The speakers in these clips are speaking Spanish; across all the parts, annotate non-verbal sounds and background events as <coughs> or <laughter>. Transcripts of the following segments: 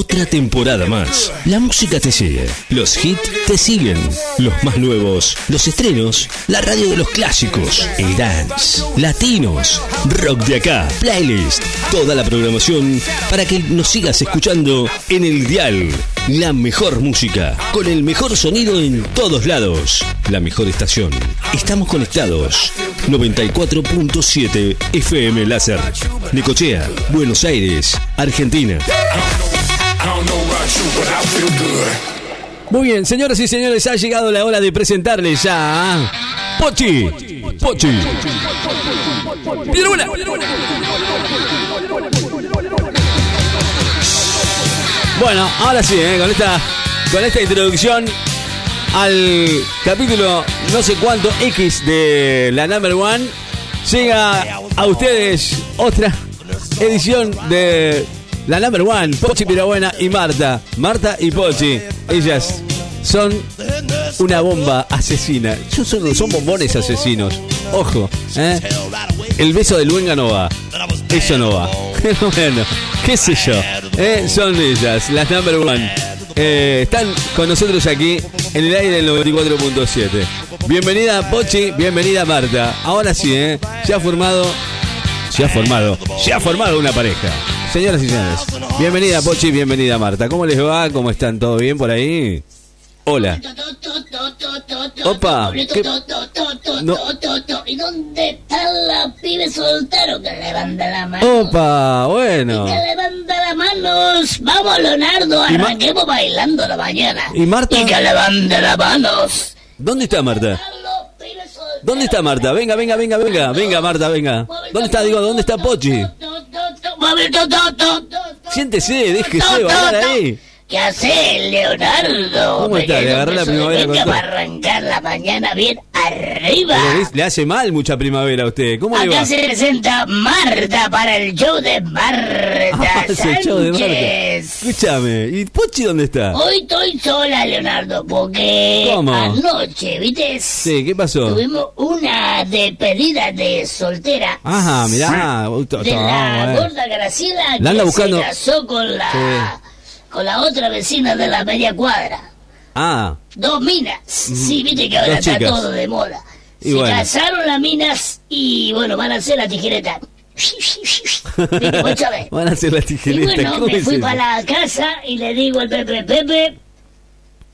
Otra temporada más. La música te sigue. Los hits te siguen. Los más nuevos. Los estrenos. La radio de los clásicos. El dance. Latinos. Rock de acá. Playlist. Toda la programación para que nos sigas escuchando en el dial. La mejor música. Con el mejor sonido en todos lados. La mejor estación. Estamos conectados. 94.7 FM Láser. Necochea, Buenos Aires, Argentina. Muy bien, señoras y señores, ha llegado la hora de presentarles a Pochi. Pochi. Buena. Bueno, ahora sí, ¿eh? con esta con esta introducción al capítulo no sé cuánto X de la Number One, llega a ustedes otra edición de la Number One, Pochi Pirabuena y Marta. Marta y Pochi, ellas son una bomba asesina. Son, son bombones asesinos. Ojo, ¿eh? El beso de Luenga no va. Eso no va. <laughs> bueno, qué sé yo. ¿eh? Son ellas, las Number One. Eh, están con nosotros aquí en el aire del 94.7. Bienvenida Pochi, bienvenida Marta. Ahora sí, ¿eh? Se ha formado, se ha formado, se ha formado una pareja. Señoras y señores, bienvenida Pochi, bienvenida Marta. ¿Cómo les va? ¿Cómo están? ¿Todo bien por ahí? Hola. Opa. ¿qué? No. ¿Y dónde está la pibe soltero que levanta la mano? Opa, bueno. Que levanta las manos. Vamos, Leonardo, ¿Y arranquemos bailando la mañana. ¿Y Marta? Y que levante las manos. ¿Dónde está Marta? ¿Dónde está Marta? Venga, venga, venga, venga. Venga, Marta, venga. ¿Dónde está? Digo, ¿dónde está Pochi? Siéntese, déjese bailar ahí. ¿Qué hace Leonardo? ¿Cómo está? Pequeño Le agarró la primavera con arrancar la mañana bien arriba. Le- le hace mal mucha primavera a usted. ¿Cómo le va? Acá se presenta Marta para el show de <laughs> Marta Ah, el show de Marta. Sánchez. Escúchame, ¿y Pochi dónde está? Hoy estoy sola, Leonardo, porque ¿Cómo? anoche, ¿viste? Sí, ¿qué pasó? Tuvimos una despedida de soltera. Ajá, mirá. uh, De la gorda Graciela La que buscando. se casó con la con la otra vecina de la media cuadra. Ah, Dos minas. Sí, viste que ahora está todo de moda. Y Se bueno. casaron las minas y bueno, van a hacer la tijereta. <laughs> Van a hacer la Y tijereta. bueno, ¿Cómo me fui para la casa y le digo al Pepe, Pepe,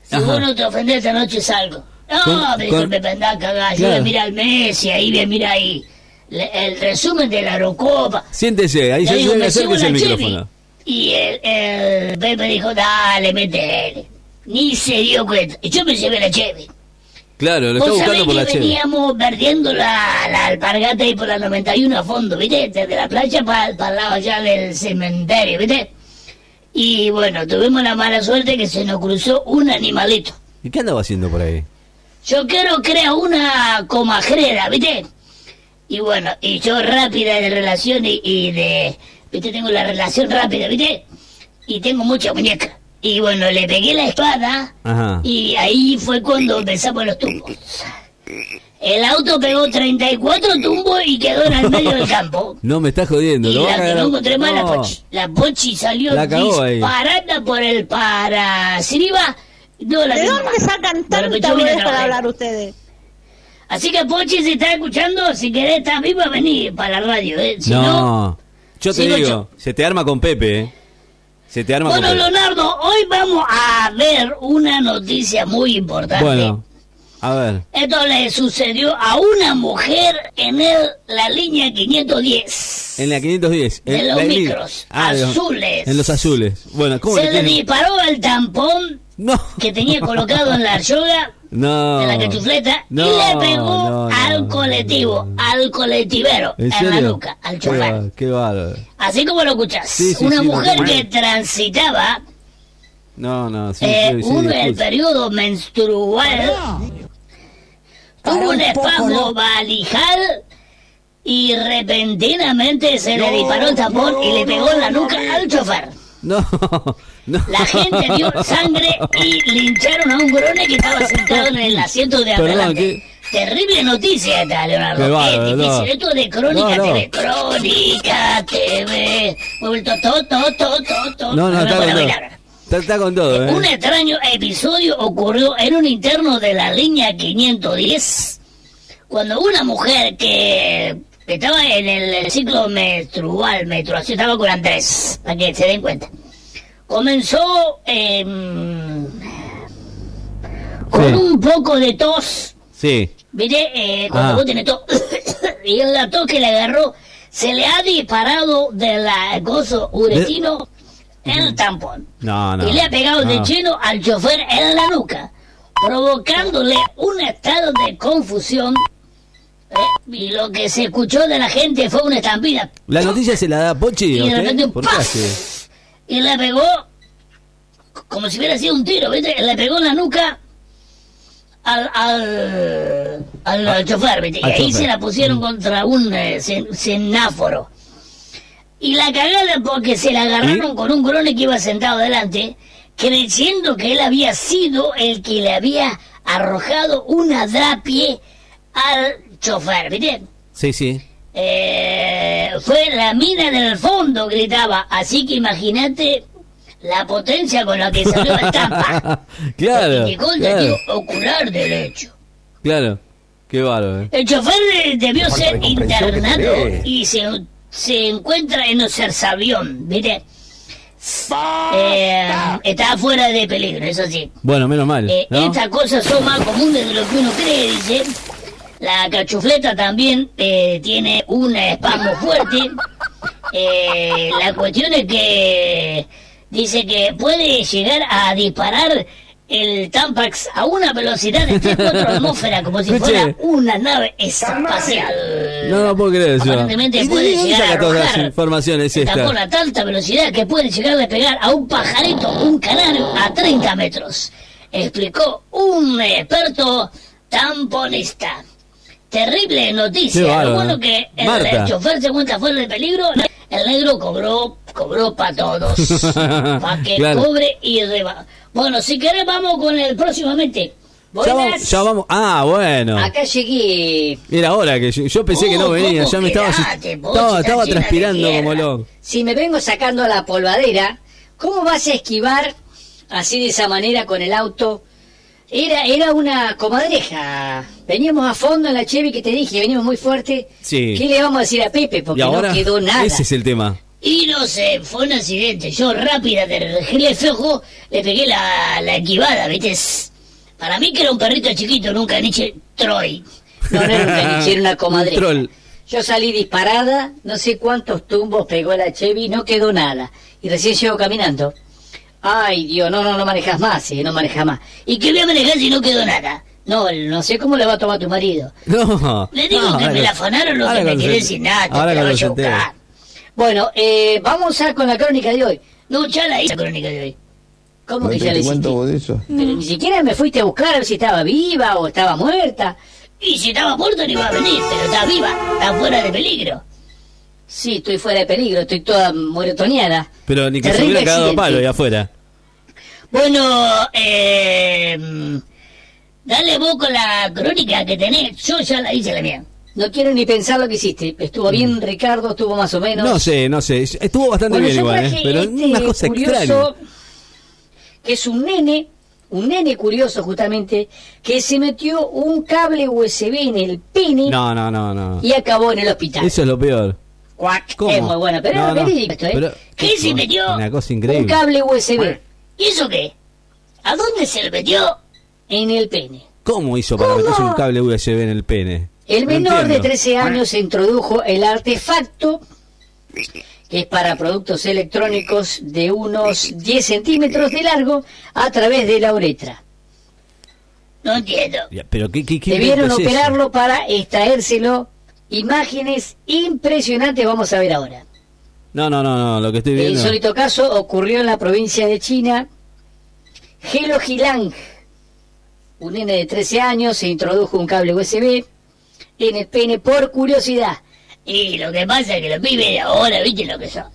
si Ajá. vos no te ofendés esta noche salgo. No, Con- me dijo con- el Pepe, andá a cagar. Yo Claro. voy a mirar el Messi, ahí voy a mirar ahí le- el resumen de la Eurocopa. Siéntese, ahí se me acérquese el micrófono. Y el, el Pepe dijo, dale, metele. Ni se dio cuenta. Y yo me llevé la Chevy. Claro, lo está buscando por que la chela. veníamos perdiendo la, la alpargata ahí por la 91 a fondo, ¿viste? Desde la playa para el lado allá del cementerio, ¿viste? Y bueno, tuvimos la mala suerte que se nos cruzó un animalito. ¿Y qué andaba haciendo por ahí? Yo quiero crear una comajrera, ¿viste? Y bueno, y yo rápida de relación y, y de... ¿Viste? Tengo la relación rápida, ¿viste? Y tengo mucha muñeca. Y bueno, le pegué la espada Ajá. y ahí fue cuando empezamos los tumbos. El auto pegó 34 tumbos y quedó en el medio del campo. <laughs> No me está jodiendo. Y la que no encontré más, la No. Pochi. La Pochi salió La ahí. disparada por el para Siriba. No la ¿De dónde sacan tanta boludez para hablar ustedes? Así que Pochi, si estás escuchando, si querés estar viva, vení para la radio, ¿eh? Si no, No. Yo te digo, yo. se te arma con Pepe, ¿eh? Se te arma Bueno. Leonardo, hoy vamos a ver una noticia muy importante. Bueno, a ver. Esto le sucedió a una mujer en el, la línea 510. En la 510. De en los micros, los- azules. En los azules. Bueno, ¿cómo Se le le disparó el tampón No. que tenía colocado en la <laughs> yoga, No. en la cachufleta, No, y le pegó no, no, al no, colectivo, no. al colectivero, ¿En en, la nuca, al Qué chofer. Qué bárbaro. Así como lo. Sí, sí, una sí, mujer que transitaba No, no, sí, eh, sí, sí, un- el periodo menstrual, tuvo un espasmo valijal y repentinamente se le disparó el tampón y le pegó en la nuca al chofer. No, <laughs> no. La gente dio sangre y lincharon a un grone que estaba sentado en el asiento de adelante. Terrible noticia esta, Leonardo. Es difícil. no. Esto de Crónica No, no. TV. Crónica TV. Vuelto to, to, to, to, to. No, no, está bailar. Está, está con todo, ¿eh? Un extraño episodio ocurrió en un interno de la línea 510 cuando una mujer que estaba en el ciclo menstrual, menstruación, estaba con Andrés, para que se den cuenta, comenzó em, con Sí. un poco de tos, Sí. ¿viste? Eh, cuando Ah. vos tenés tos, <coughs> y en la tos que le agarró, se le ha disparado de la gozo uretino el tampón No, no. y le ha pegado de no. lleno al chofer en la nuca, provocándole un estado de confusión. ¿Eh? Y lo que se escuchó de la gente fue una estampida. ¿La noticia se la da Pochi? Y de repente un. Y le pegó como si hubiera sido un tiro, ¿viste? Le pegó en la nuca al, al, al, al chofer, ¿viste? Y ahí chofer. se la pusieron contra un eh, sen-. Y la cagada porque se la agarraron con un grone que iba sentado delante, creyendo que él había sido el que le había arrojado una drapie al chofer, ¿viste? Sí, sí. Eh, fue la mina del fondo, gritaba. Así que imagínate la potencia con la que salió la estampa. <laughs> claro. El Claro, ocular del hecho. claro. Qué bárbaro. eh. El chofer de- debió Falta ser de que internado y se, se encuentra en Osersavión, ¿viste? Eh, está fuera de peligro, eso sí. Bueno, menos mal. Eh, ¿no? Estas cosas son más comunes de lo que uno cree, dice. La cachufleta también eh, tiene un espasmo fuerte. Eh, la cuestión es que dice que puede llegar a disparar el Tampax a una velocidad de 3-4 atmósferas, como si <laughs> fuera una nave espacial. No, no puedo creer eso. Aparentemente ¿Y de puede llegar a todas las informaciones el esta? a tanta velocidad que puede llegar a despegar a un pajarito, un canario, a 30 metros. Explicó un experto tamponista. Terrible noticia. Lo bárbaro. bueno que el, chofer se encuentra fuera de peligro. El negro cobró, cobró para todos. <laughs> para que Claro. cobre y reba. Bueno, si querés vamos con el próximamente. Ya vamos, ya vamos. Ah, bueno. Acá llegué. Era hora que yo, yo pensé que no venía. ¿cómo Ya me estaba, vos, estaba, estaba de transpirando como loco. Si me vengo sacando la polvadera, ¿cómo vas a esquivar así de esa manera con el auto? Era, era una comadreja. Veníamos a fondo en la Chevy que te dije, veníamos muy fuerte. Sí. ¿Qué le vamos a decir a Pepe? Porque ahora, no quedó nada. ese es el tema. Y no sé, fue un accidente. Yo rápida de regirle flojo, le pegué la, la esquivada, ¿viste? Para mí que era un perrito chiquito, nunca niche Troy. No, no era un caniche, era una <laughs> Un comadreja. troll. Yo salí disparada, no sé cuántos tumbos pegó la Chevy, no quedó nada. Y recién llego caminando. Ay, Dios, no, no, no manejas más, eh, no manejas más. ¿Y qué voy a manejar si no quedó nada? No, no sé cómo le va a tomar tu marido. No. Le digo no, que me la afanaron lo ahora que me quedé sin nada, Ahora la a entere. buscar. Bueno, eh, vamos a con la crónica de hoy. No, ya la hice la crónica de hoy. ¿Cómo ¿No que te ya le cuento hiciste? vos de eso? Pero ni siquiera me fuiste a buscar a ver si estaba viva o estaba muerta. Y si estaba muerto no iba a venir, pero está viva, está fuera de peligro. Sí, estoy fuera de peligro, estoy toda moretoneada. Pero ni que se Terrible hubiera cagado a accidente. palo ahí afuera. Bueno, eh, dale vos con la crónica que tenés. Yo ya la hice la mía. No quiero ni pensar lo que hiciste. Estuvo bien, Ricardo, estuvo más o menos. Mm. No sé, no sé. Estuvo bastante Bueno, bien igual, ¿eh? Pero este una cosa extraña. Que es un nene, un nene curioso justamente, que se metió un cable USB en el pene No, no, no, no. y acabó en el hospital. Eso es lo peor. Cuac. ¿Cómo? Es muy bueno, pero No, no, esto, ¿eh? pero- ¿Qué se metió? Una cosa Un increíble. cable USB ¿Y eso qué? ¿A dónde se le metió? en el pene. ¿Cómo hizo para ¿Cómo? meterse un cable USB en el pene? El No menor de entiendo. 13 años introdujo el artefacto, que es para productos electrónicos de unos 10 centímetros de largo, a través de la uretra. No entiendo. Ya, Pero ¿qué, qué, qué Debieron operarlo para extraérselo. Imágenes impresionantes vamos a ver ahora. No, no, no, no, lo que estoy El viendo. insólito caso ocurrió en la provincia de China. Gelo Gilang, un nene de 13 años, se introdujo un cable USB en el pene por curiosidad. Y lo que pasa es que los pibes ahora, ¿viste lo que son?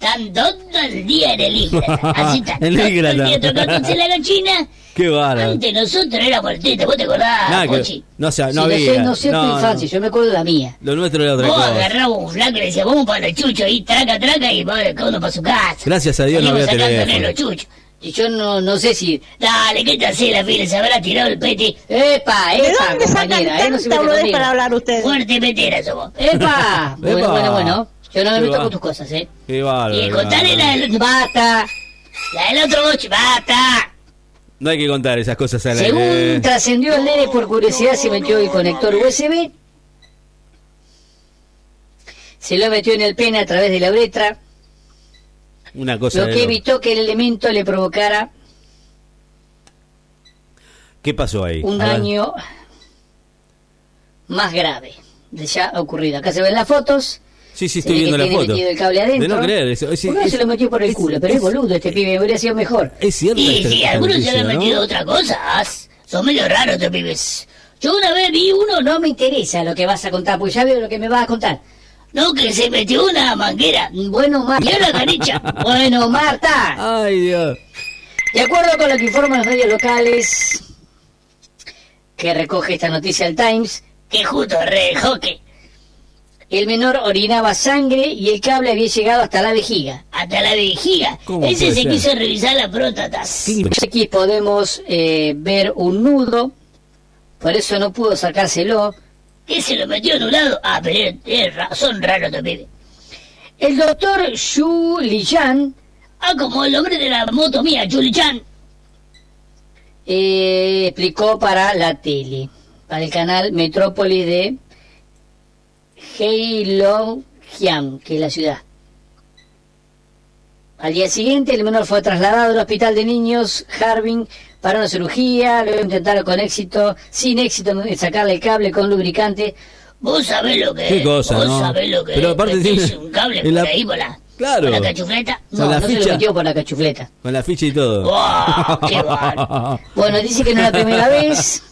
Están todo el día en el Instagram. <laughs> Así están. El todo el día tocándose la gallina. Qué bárbaro. Antes nosotros éramos artistas, ¿vos te acordás, que- no, sé, Sí, no había. no sé tu no, infancia, no. yo me acuerdo de la mía. Lo nuestro era otra Vos cosa. agarrabas un flaco y le decías, vamos para los chuchos ahí, traca, traca, y vos cada uno para su casa. Gracias a Dios no Salíamos había sacándole teléfono. los chuchos. Y yo no, no sé si... Dale, ¿qué te hace la fila? Se habrá tirado el peti. ¡Epa, ¿De epa, dónde sacan compañera? ¿eh? No se tanta mete boludez conmigo. para hablar ustedes? Fuerte petera somos. ¡Epa! bueno, <laughs> Epa. bueno, bueno. Yo no me meto con tus cosas, ¿eh? Qué bárbaro. Y contale la del, ¡Bata! la del otro boche. ¡Basta! No hay que contar esas cosas al Según aire. trascendió el nene por curiosidad se metió el conector USB. Se lo metió en el pene a través de la uretra, Una cosa lo que evitó que el elemento le provocara ¿Qué pasó ahí? un A daño más grave de ya ocurrido. Acá se ven las fotos. Sí, sí, estoy viendo que la tiene foto. metido el cable adentro. De no creer. Eso, es, ¿Por qué no es- se lo metió por el es- culo? Pero es boludo este pibe, hubiera sido mejor. Es cierto. Y si algunos se le han ¿no? metido otra cosa. Son medio raros estos pibes. Yo una vez vi uno, No me interesa lo que vas a contar, pues ya veo lo que me vas a contar. no, que se metió una manguera. Bueno, Marta. Mira la canicha. <laughs> Bueno, Marta. Ay, Dios. De acuerdo con lo que informan los medios locales que recoge esta noticia el Times, Que justo re hockey. El menor orinaba sangre y el cable había llegado hasta la vejiga. Hasta la vejiga. ¿Cómo Ese se ser? quiso revisar las próstatas. Aquí podemos eh, ver un nudo, por eso no pudo sacárselo. Que se lo metió en un lado. Ah, pero es ra- son raros estos pibes. El doctor Xu Liyan Ah, como el hombre de la moto mía, Chuli-chan. eh, explicó para la tele, para el canal Metrópolis de Heilongjiang, que es la ciudad. Al día siguiente, el menor fue trasladado al hospital de niños Harbin para una cirugía. Luego intentaron con éxito, sin éxito, sacarle el cable con lubricante. Vos sabés lo que Qué es. cosa, Vos ¿no? sabés lo que Pero es. aparte tiene- un cable por la- ahí, por la, Claro. por la cachufleta. No, la no se ficha. lo metió por la cachufleta. Con la ficha y todo. ¡Wow! ¡Qué <laughs> bárbaro! Bueno, dice que no es la primera vez.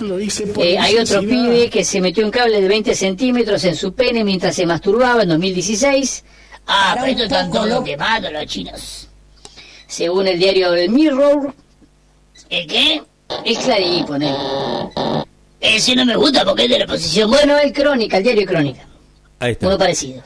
Lo por Eh, hay otro pibe que se metió un cable de 20 centímetros en su pene mientras se masturbaba en 2016. Ah, pero estos están todos quemados los chinos. Según el diario El Mirror, ¿El qué? es Clarín, pone. Ese no me gusta porque es de la posición. Bueno, el Crónica, el diario Crónica, Ahí está. uno parecido.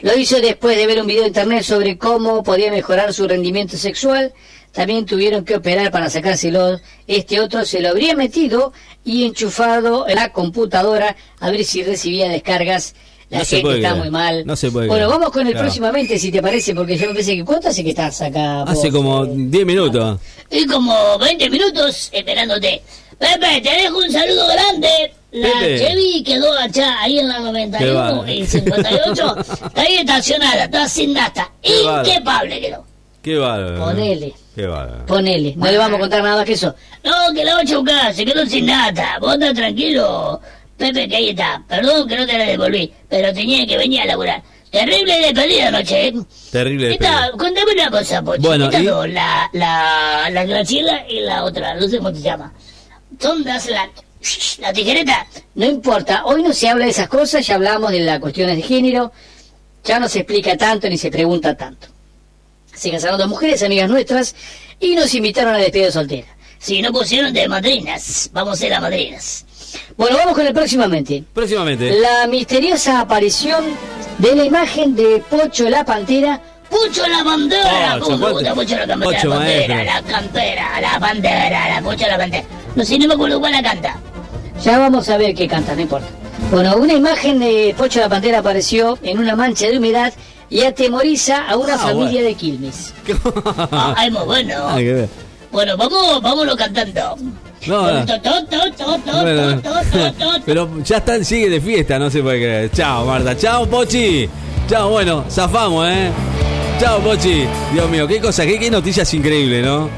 Lo hizo después de ver un video de internet sobre cómo podía mejorar su rendimiento sexual. También tuvieron que operar para sacárselo. Este otro se lo habría metido y enchufado en la computadora a ver si recibía descargas. La No se gente puede está creer. muy mal. No se puede Bueno, creer. vamos con el Claro. próximamente, si te parece, porque yo me pensé que ¿cuánto hace que estás acá? Hace vos? como 10 minutos. Y como 20 minutos esperándote. Pepe, te dejo un saludo grande. La Pepe. Chevy quedó allá, ahí en la Qué 91 bárbaro. y 58. <laughs> Está ahí estacionada, está sin bárbaro. Inquepable quedó. Qué bárbaro. Ponele. Qué bárbaro. Ponele, no le vamos a contar nada más que eso. No, que la va a chocar, se quedó sin nata. Vos estás tranquilo. Pepe, que ahí está. Perdón que no te la devolví, pero tenía que venir a laburar. Terrible despedida anoche, ¿eh? Terrible. Despedida. cuéntame una cosa, Pochi. Bueno, la, la, la Graciela y la otra, no sé cómo se llama. Son las la, la tijereta. No importa, hoy no se habla de esas cosas, ya hablamos de las cuestiones de género, ya no se explica tanto ni se pregunta tanto. Se casaron dos mujeres, amigas nuestras, y nos invitaron a despedida soltera. Si no pusieron de madrinas, vamos a ser las madrinas. Bueno, vamos con el próximamente. Próximamente. La misteriosa aparición de la imagen de Pocho la Pantera Pucho la bandera, Pocho, ¿cómo me Pocho. gusta Pucho la campera? Pocho, la bandera, la campera, la bandera, la Pucho la bandera. No sé, no me acuerdo cuál la canta. Ya vamos a ver qué canta, no importa. Bueno, una imagen de Pocho la Pantera apareció en una mancha de humedad y atemoriza a una Ah, familia bueno. de Quilmes. <laughs> Ah, bueno. Ver. Bueno, vamos, vámonos cantando. No, no. Bueno, pero ya están, sigue de fiesta, no se puede creer. Chao, Marta. Chao, Pochi. Chao, bueno, zafamos, ¿eh? Chao, Pochi. Dios mío, qué cosa, qué, qué noticias increíbles, ¿no?